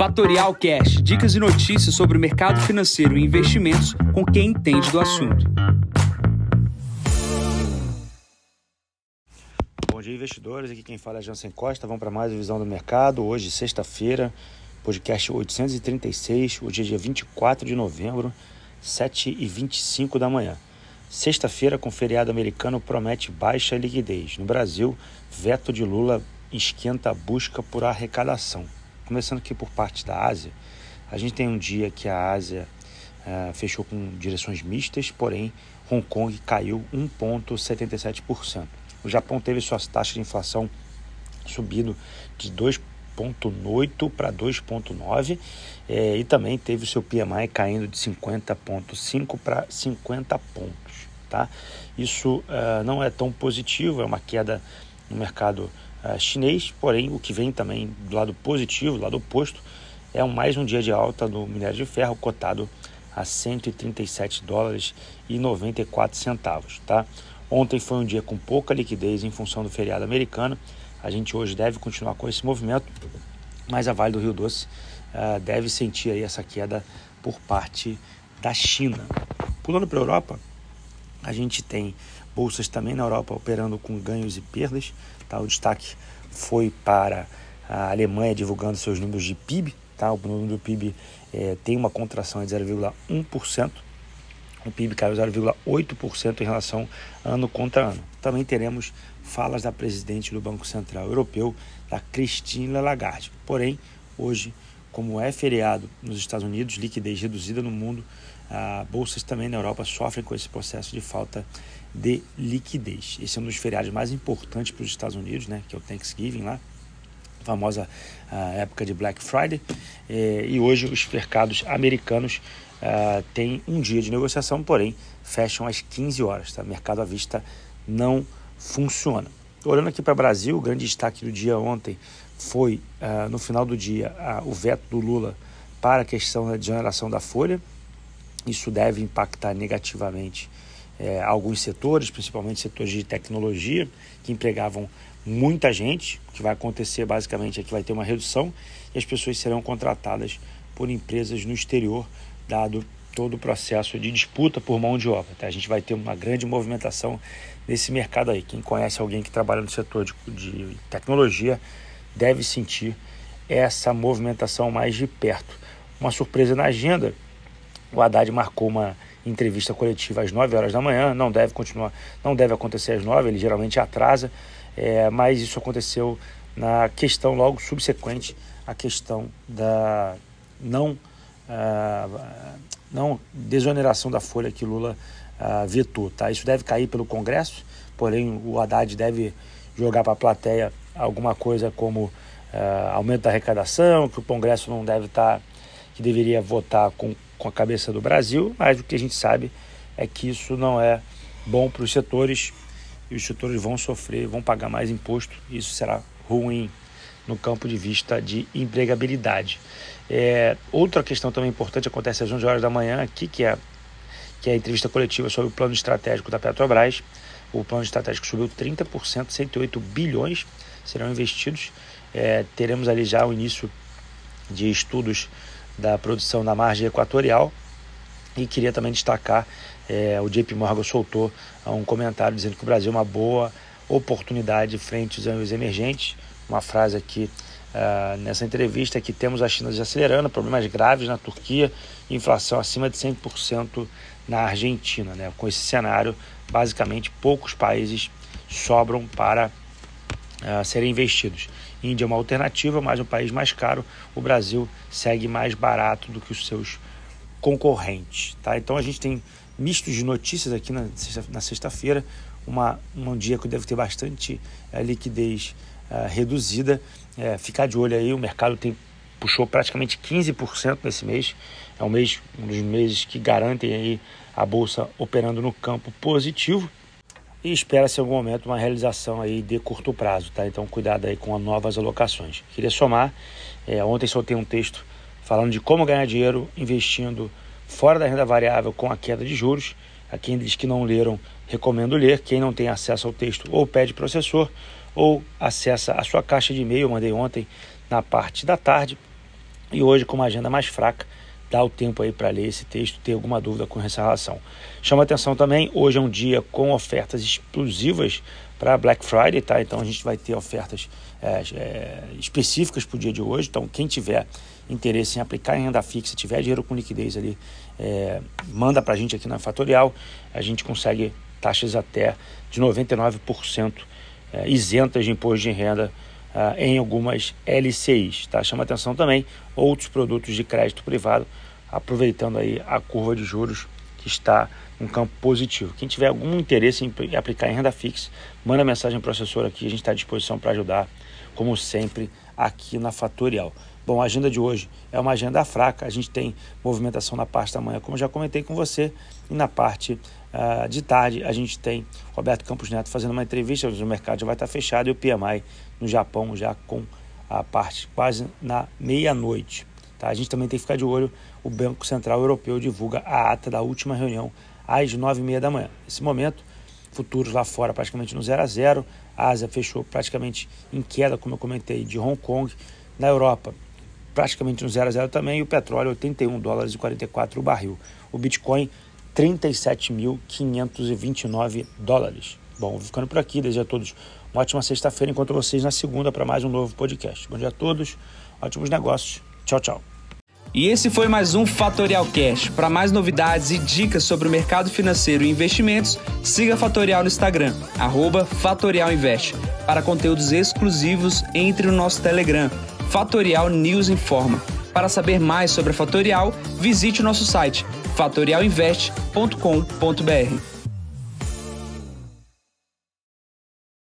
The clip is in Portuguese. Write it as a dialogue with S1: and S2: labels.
S1: Fatorial Cash, dicas e notícias sobre o mercado financeiro e investimentos com quem entende do assunto.
S2: Bom dia, investidores. Aqui quem fala é Jansen Costa. Vamos para mais visão do mercado. Hoje, sexta-feira, podcast 836, hoje é dia 24 de novembro, 7h25 da manhã. Sexta-feira, com feriado americano, promete baixa liquidez. No Brasil, veto de Lula esquenta a busca por arrecadação. Começando aqui por parte da Ásia, a gente tem um dia que a Ásia uh, fechou com direções mistas, porém Hong Kong caiu 1,77%. O Japão teve suas taxas de inflação subindo de 2,8 para 2,9 é, e também teve o seu PMI caindo de 50,5 para 50 pontos. Tá? Isso uh, não é tão positivo, é uma queda no mercado uh, chinês, porém o que vem também do lado positivo, do lado oposto, é mais um dia de alta do minério de ferro cotado a 137 dólares e 94 centavos. Tá? Ontem foi um dia com pouca liquidez em função do feriado americano. A gente hoje deve continuar com esse movimento, mas a Vale do Rio Doce uh, deve sentir aí essa queda por parte da China. Pulando para a Europa, a gente tem bolsas também na Europa operando com ganhos e perdas. Tá? O destaque foi para a Alemanha divulgando seus números de PIB. Tá? O número do PIB é, tem uma contração de 0,1%. O PIB caiu 0,8% em relação ano contra ano. Também teremos falas da presidente do Banco Central Europeu, da Christine Lagarde. Porém, hoje, como é feriado nos Estados Unidos, liquidez reduzida no mundo, ah, bolsas também na Europa sofrem com esse processo de falta de liquidez. Esse é um dos feriados mais importantes para os Estados Unidos, né, que é o Thanksgiving lá, a famosa ah, época de Black Friday. Eh, e hoje os mercados americanos ah, têm um dia de negociação, porém fecham às 15 horas. Tá? Mercado à vista não funciona. Olhando aqui para o Brasil, o grande destaque do dia ontem foi, ah, no final do dia, ah, o veto do Lula para a questão da desoneração da folha. Isso deve impactar negativamente é, alguns setores, principalmente setores de tecnologia, que empregavam muita gente. O que vai acontecer basicamente é que vai ter uma redução e as pessoas serão contratadas por empresas no exterior, dado todo o processo de disputa por mão de obra. Tá? A gente vai ter uma grande movimentação nesse mercado aí. Quem conhece alguém que trabalha no setor de, de tecnologia deve sentir essa movimentação mais de perto. Uma surpresa na agenda o Haddad marcou uma entrevista coletiva às 9 horas da manhã, não deve continuar, não deve acontecer às 9, ele geralmente atrasa, é, mas isso aconteceu na questão logo subsequente à questão da não, uh, não desoneração da folha que Lula uh, vetou. Tá? Isso deve cair pelo Congresso, porém o Haddad deve jogar para a plateia alguma coisa como uh, aumento da arrecadação, que o Congresso não deve estar, tá, que deveria votar com com a cabeça do Brasil, mas o que a gente sabe é que isso não é bom para os setores e os setores vão sofrer, vão pagar mais imposto, e isso será ruim no campo de vista de empregabilidade. É, outra questão também importante acontece às 11 horas da manhã aqui, que é, que é a entrevista coletiva sobre o plano estratégico da Petrobras. O plano estratégico subiu 30%, 108 bilhões serão investidos. É, teremos ali já o início de estudos da produção na margem equatorial. E queria também destacar, é, o JP Morgan soltou um comentário dizendo que o Brasil é uma boa oportunidade frente aos emergentes. Uma frase aqui uh, nessa entrevista que temos a China desacelerando, problemas graves na Turquia, inflação acima de 100% na Argentina. Né? Com esse cenário, basicamente poucos países sobram para uh, serem investidos. Índia é uma alternativa, mas um país mais caro. O Brasil segue mais barato do que os seus concorrentes. Tá? Então a gente tem mistos de notícias aqui na, na sexta-feira, uma, um dia que deve ter bastante é, liquidez é, reduzida. É, ficar de olho aí, o mercado tem puxou praticamente 15% nesse mês. É um mês, um dos meses que garantem aí a bolsa operando no campo positivo e espera-se em algum momento uma realização aí de curto prazo, tá? Então cuidado aí com as novas alocações. Queria somar, é, ontem soltei um texto falando de como ganhar dinheiro investindo fora da renda variável com a queda de juros. Aqueles que não leram, recomendo ler. Quem não tem acesso ao texto, ou pede processor, ou acessa a sua caixa de e-mail. Mandei ontem na parte da tarde. E hoje, com uma agenda mais fraca, dá o tempo aí para ler esse texto, ter alguma dúvida com essa relação. Chama atenção também, hoje é um dia com ofertas exclusivas para Black Friday, tá? Então a gente vai ter ofertas é, é, específicas para o dia de hoje. Então quem tiver interesse em aplicar em renda fixa, tiver dinheiro com liquidez ali, é, manda para a gente aqui na Fatorial. A gente consegue taxas até de 99% é, isentas de imposto de renda uh, em algumas LCIs. Tá? Chama atenção também outros produtos de crédito privado, aproveitando aí a curva de juros que está um campo positivo. Quem tiver algum interesse em aplicar em renda fixa, manda mensagem para o assessor aqui, a gente está à disposição para ajudar, como sempre, aqui na Fatorial. Bom, a agenda de hoje é uma agenda fraca, a gente tem movimentação na parte da manhã, como já comentei com você, e na parte uh, de tarde a gente tem Roberto Campos Neto fazendo uma entrevista, o mercado já vai estar fechado e o PMI no Japão já com a parte quase na meia-noite. Tá? A gente também tem que ficar de olho, o Banco Central Europeu divulga a ata da última reunião às nove e meia da manhã. Nesse momento, futuros lá fora praticamente no 0 a 0 a Ásia fechou praticamente em queda, como eu comentei, de Hong Kong. Na Europa, praticamente no 0 a 0 também, e o petróleo 81 dólares e 44 o barril. O Bitcoin 37.529 dólares. Bom, vou ficando por aqui, desejo a todos uma ótima sexta-feira. Encontro vocês na segunda para mais um novo podcast. Bom dia a todos, ótimos negócios. Tchau, tchau.
S1: E esse foi mais um Fatorial Cash. Para mais novidades e dicas sobre o mercado financeiro e investimentos, siga Fatorial no Instagram, @fatorialinvest. Para conteúdos exclusivos, entre no nosso Telegram, Fatorial News Informa. Para saber mais sobre a Fatorial, visite o nosso site fatorialinvest.com.br.